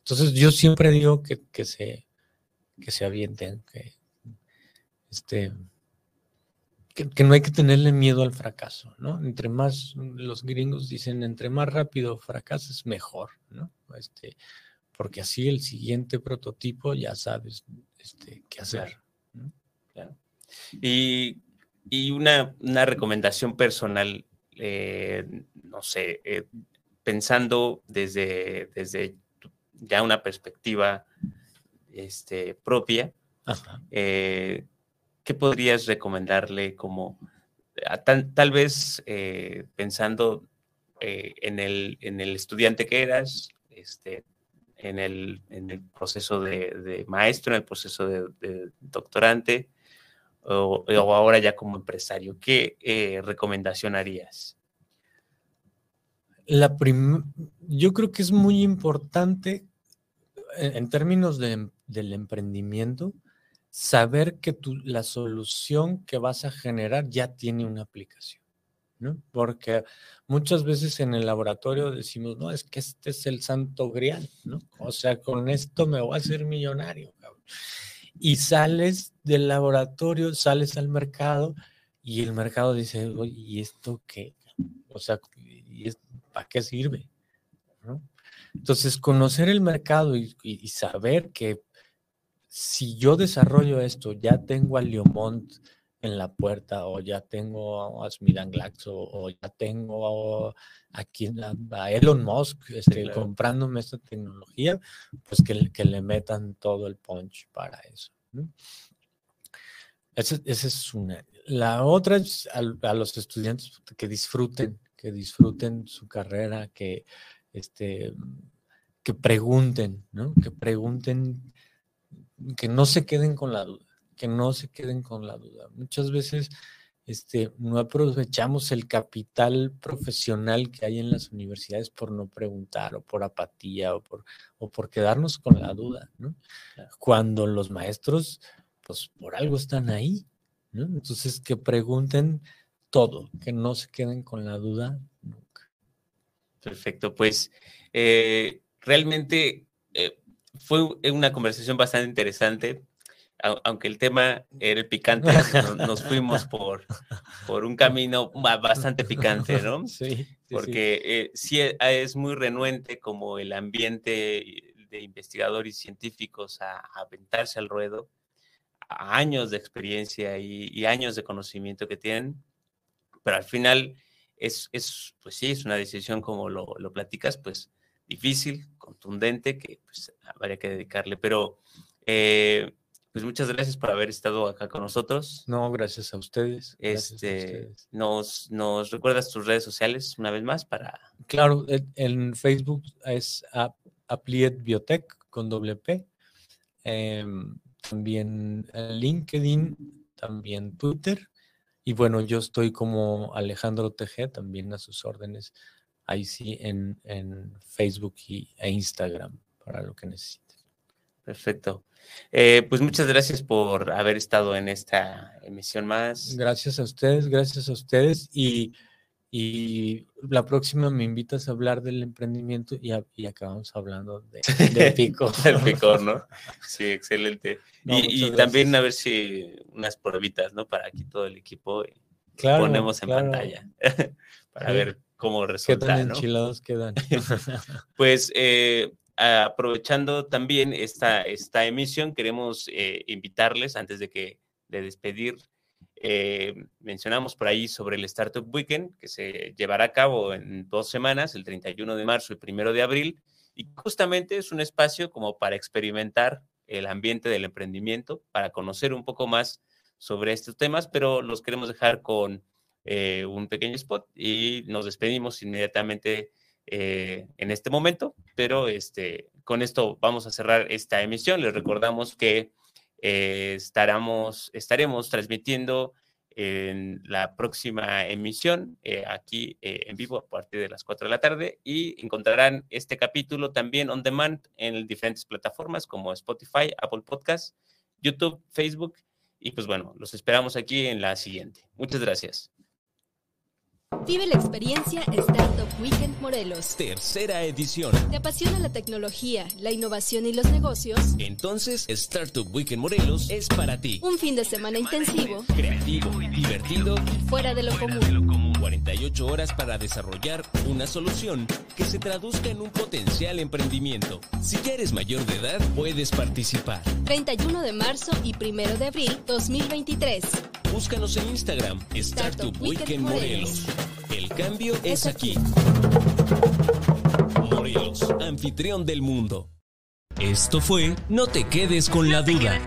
Entonces yo siempre digo que, que se, que se avienten, que este, que, no hay que tenerle miedo al fracaso, ¿no? Entre más, los gringos dicen, entre más rápido fracases, mejor, ¿no? Este, porque así el siguiente prototipo ya sabes este, qué hacer. Y, una, recomendación personal, eh, no sé, eh, pensando desde, desde ya una perspectiva este, propia, eh, ¿qué podrías recomendarle como, tal, vez eh, pensando eh, en, el, en el estudiante que eras, este, en, el, en el proceso de, maestro, en el proceso de, doctorante, o, ahora ya como empresario, ¿qué recomendación harías? La yo creo que es muy importante en, términos del emprendimiento, saber que la solución que vas a generar ya tiene una aplicación, ¿no? Porque muchas veces en el laboratorio decimos, no, es que este es el santo grial, ¿no? O sea, con esto me voy a hacer millonario, Y sales del laboratorio, sales al mercado y el mercado dice, oye, ¿y esto qué? O sea, ¿para qué sirve? Entonces, conocer el mercado y saber que si yo desarrollo esto, ya tengo a Leomont en la puerta, o ya tengo a Smidan Glaxo, o ya tengo aquí a, Elon Musk este, comprándome esta tecnología, pues que, que, le metan todo el punch para eso. Esa, es una. La otra es a, a, los estudiantes que disfruten, que disfruten su carrera, que, este, que pregunten, ¿no? Que pregunten que no se queden con la duda, que no se queden con la duda. Muchas veces este, no aprovechamos el capital profesional que hay en las universidades por no preguntar o por apatía o por, o por quedarnos con la duda, ¿no? Cuando los maestros, pues por algo están ahí, ¿no? Entonces, que pregunten todo, que no se queden con la duda. Perfecto, pues eh, realmente eh, fue una conversación bastante interesante, aunque el tema era picante, nos, fuimos por, por un camino bastante picante, ¿no? [laughs] Sí. Porque eh, sí e, es muy renuente como el ambiente de investigadores y científicos a, aventarse al ruedo, a años de experiencia y, años de conocimiento que tienen, pero al final es, es, pues sí, es una decisión como lo, lo platicas, pues difícil, contundente, que pues habría que dedicarle. Pero eh, pues muchas gracias por haber estado acá con nosotros. No, gracias a ustedes. este, Nos, nos recuerdas tus redes sociales una vez más para. Claro, en Facebook es Applied Biotech con doble P. Em, también LinkedIn, también Twitter. Y bueno, yo estoy como Alejandro TG, también a sus órdenes, ahí sí, en, en Facebook y, e Instagram, para lo que necesiten. Perfecto. Eh, pues muchas gracias por haber estado en esta emisión más. Gracias a ustedes, gracias a ustedes. Y, la próxima me invitas a hablar del emprendimiento y, acabamos hablando de, [laughs] de pico. El picor, ¿no? [laughs] Sí, excelente. y, también a ver si unas pruebitas, ¿no? Para aquí todo el equipo claro, ponemos en pantalla [laughs] para ver cómo resulta. ¿Qué tan enchilados quedan? pues eh, aprovechando también esta, esta emisión, queremos eh, invitarles, antes de que de despedir, eh, mencionamos por ahí sobre el Startup Weekend, que se llevará a cabo en dos semanas, el 31 de marzo y el 1 de abril, y justamente es un espacio como para experimentar el ambiente del emprendimiento, para conocer un poco más sobre estos temas, pero los queremos dejar con eh, un pequeño spot y nos despedimos inmediatamente eh, en este momento, pero este, con esto vamos a cerrar esta emisión. Les recordamos que eh, estaremos, estaremos transmitiendo en la próxima emisión eh, aquí en vivo a partir de las 4 de la tarde y encontrarán este capítulo también on demand en diferentes plataformas como Spotify, Apple Podcasts, YouTube, Facebook y pues bueno, los esperamos aquí en la siguiente. Muchas gracias. Vive la experiencia Startup Weekend Morelos. Tercera edición. ¿Te apasiona la tecnología, la innovación y los negocios? Entonces, Startup Weekend Morelos es para ti. Un fin de semana intensivo, creativo, divertido y fuera de lo común. 48 horas para desarrollar una solución que se traduzca en un potencial emprendimiento. Si ya eres mayor de edad, puedes participar. 31 de marzo y 1 de abril 2023. Búscanos en Instagram, Startup, Weekend, Morelos. El cambio es aquí. Morelos, anfitrión del mundo. Esto fue No te quedes con la duda.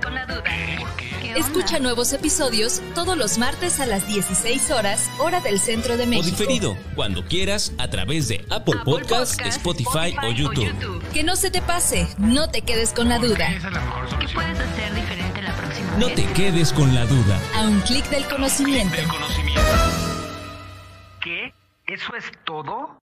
Escucha nuevos episodios todos los martes a las 16 horas, hora del centro de México. O diferido, cuando quieras, a través de Apple, Podcasts, Spotify, o, YouTube. Que no se te pase, no te quedes con la duda. ¿Qué puedes hacer diferente la próxima No te quedes con la duda. A un clic del conocimiento. ¿Qué? ¿Eso es todo?